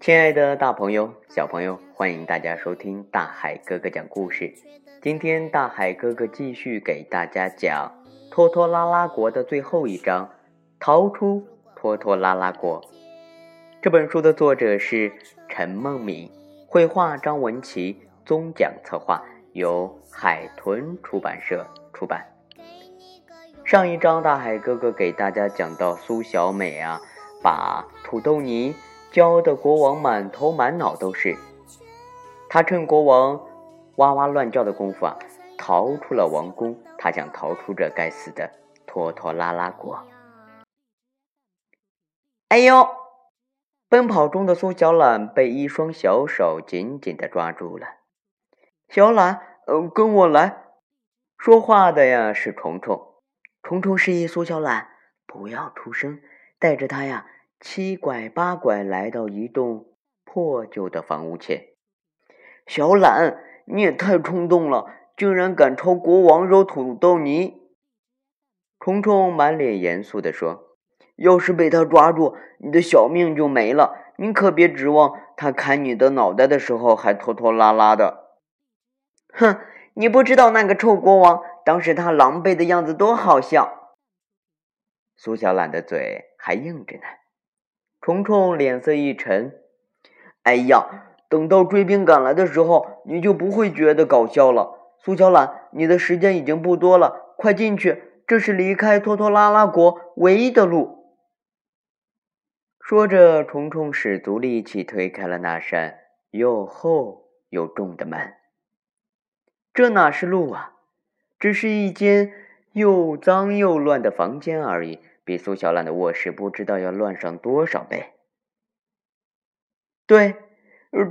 亲爱的，大朋友、小朋友，欢迎大家收听大海哥哥讲故事。今天，大海哥哥继续给大家讲《拖拖拉拉国》的最后一章——逃出拖拖拉拉国。这本书的作者是陈梦敏，绘画张文琪，宗讲策划由海豚出版社出版。上一章，大海哥哥给大家讲到苏小美啊，把土豆泥。浇的国王满头满脑都是，他趁国王哇哇乱叫的功夫啊，逃出了王宫。他想逃出这该死的拖拖拉拉国。哎呦！奔跑中的苏小懒被一双小手紧紧的抓住了。小懒，呃，跟我来。说话的呀是虫虫。虫虫示意苏小懒不要出声，带着他呀。七拐八拐来到一栋破旧的房屋前，小懒，你也太冲动了，竟然敢朝国王揉土豆泥！虫虫满脸严肃地说：“要是被他抓住，你的小命就没了。你可别指望他砍你的脑袋的时候还拖拖拉拉的。”哼，你不知道那个臭国王当时他狼狈的样子多好笑。苏小懒的嘴还硬着呢。虫虫脸色一沉，“哎呀，等到追兵赶来的时候，你就不会觉得搞笑了。”苏小懒，你的时间已经不多了，快进去，这是离开拖拖拉拉国唯一的路。说着，虫虫使足力气推开了那扇又厚又重的门。这哪是路啊，只是一间又脏又乱的房间而已。比苏小懒的卧室不知道要乱上多少倍。对，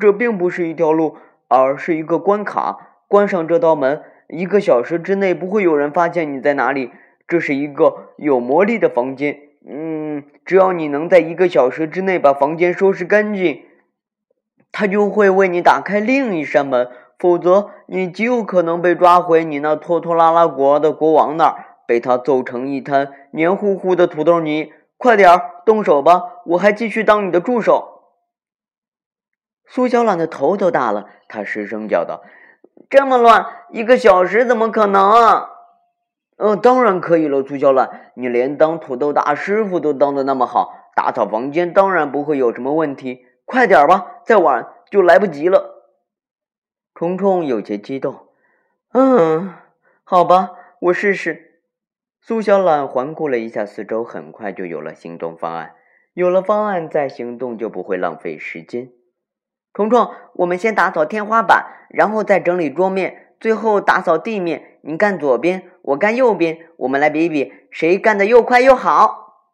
这并不是一条路，而是一个关卡。关上这道门，一个小时之内不会有人发现你在哪里。这是一个有魔力的房间。嗯，只要你能在一个小时之内把房间收拾干净，他就会为你打开另一扇门。否则，你极有可能被抓回你那拖拖拉拉国的国王那儿。被他揍成一滩黏糊糊的土豆泥，快点儿动手吧！我还继续当你的助手。苏小懒的头都大了，他失声叫道：“这么乱，一个小时怎么可能？”“嗯，当然可以了，苏小懒，你连当土豆大师傅都当的那么好，打扫房间当然不会有什么问题。快点吧，再晚就来不及了。”虫虫有些激动。“嗯，好吧，我试试。”苏小懒环顾了一下四周，很快就有了行动方案。有了方案，再行动就不会浪费时间。虫虫，我们先打扫天花板，然后再整理桌面，最后打扫地面。你干左边，我干右边，我们来比一比谁干的又快又好。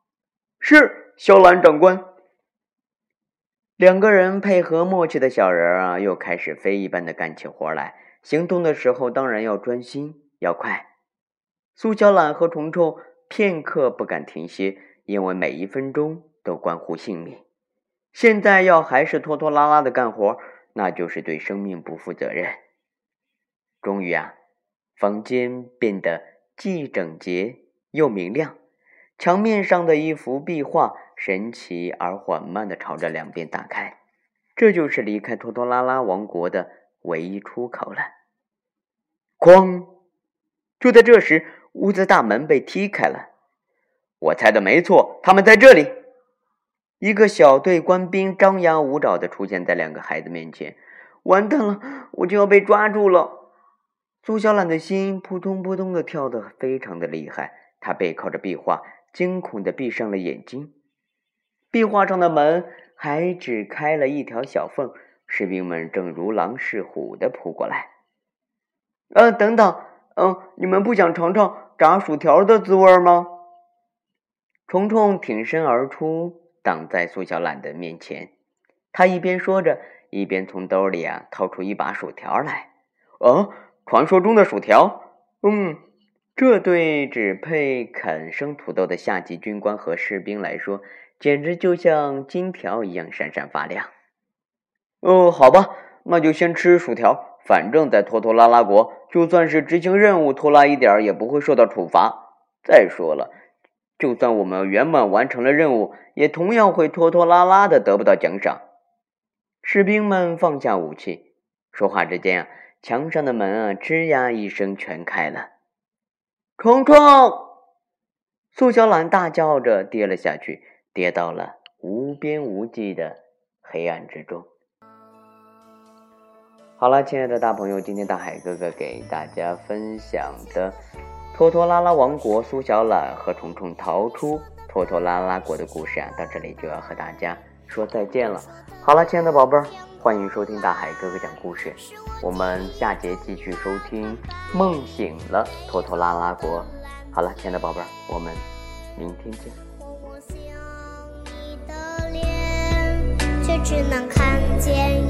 是，小懒长官。两个人配合默契的小人啊，又开始飞一般的干起活来。行动的时候，当然要专心，要快。苏小懒和虫虫片刻不敢停歇，因为每一分钟都关乎性命。现在要还是拖拖拉拉的干活，那就是对生命不负责任。终于啊，房间变得既整洁又明亮，墙面上的一幅壁画神奇而缓慢地朝着两边打开，这就是离开拖拖拉拉王国的唯一出口了。哐！就在这时。屋子大门被踢开了，我猜的没错，他们在这里。一个小队官兵张牙舞爪的出现在两个孩子面前，完蛋了，我就要被抓住了！苏小懒的心扑通扑通的跳得非常的厉害，他背靠着壁画，惊恐的闭上了眼睛。壁画上的门还只开了一条小缝，士兵们正如狼似虎的扑过来。呃，等等。嗯，你们不想尝尝炸薯条的滋味吗？虫虫挺身而出，挡在苏小懒的面前。他一边说着，一边从兜里啊掏出一把薯条来。哦，传说中的薯条。嗯，这对只配啃生土豆的下级军官和士兵来说，简直就像金条一样闪闪发亮。哦，好吧，那就先吃薯条。反正，在拖拖拉拉国，就算是执行任务拖拉一点，也不会受到处罚。再说了，就算我们圆满完成了任务，也同样会拖拖拉拉的得不到奖赏。士兵们放下武器，说话之间啊，墙上的门啊，吱呀一声全开了。冲冲！苏小懒大叫着跌了下去，跌到了无边无际的黑暗之中。好了，亲爱的大朋友，今天大海哥哥给大家分享的拖拖拉拉王国苏小懒和虫虫逃出拖拖拉拉国的故事啊，到这里就要和大家说再见了。好了，亲爱的宝贝儿，欢迎收听大海哥哥讲故事。我们下节继续收听《梦醒了拖拖拉拉国》。好了，亲爱的宝贝儿，我们明天见。我想你的脸，却只能看见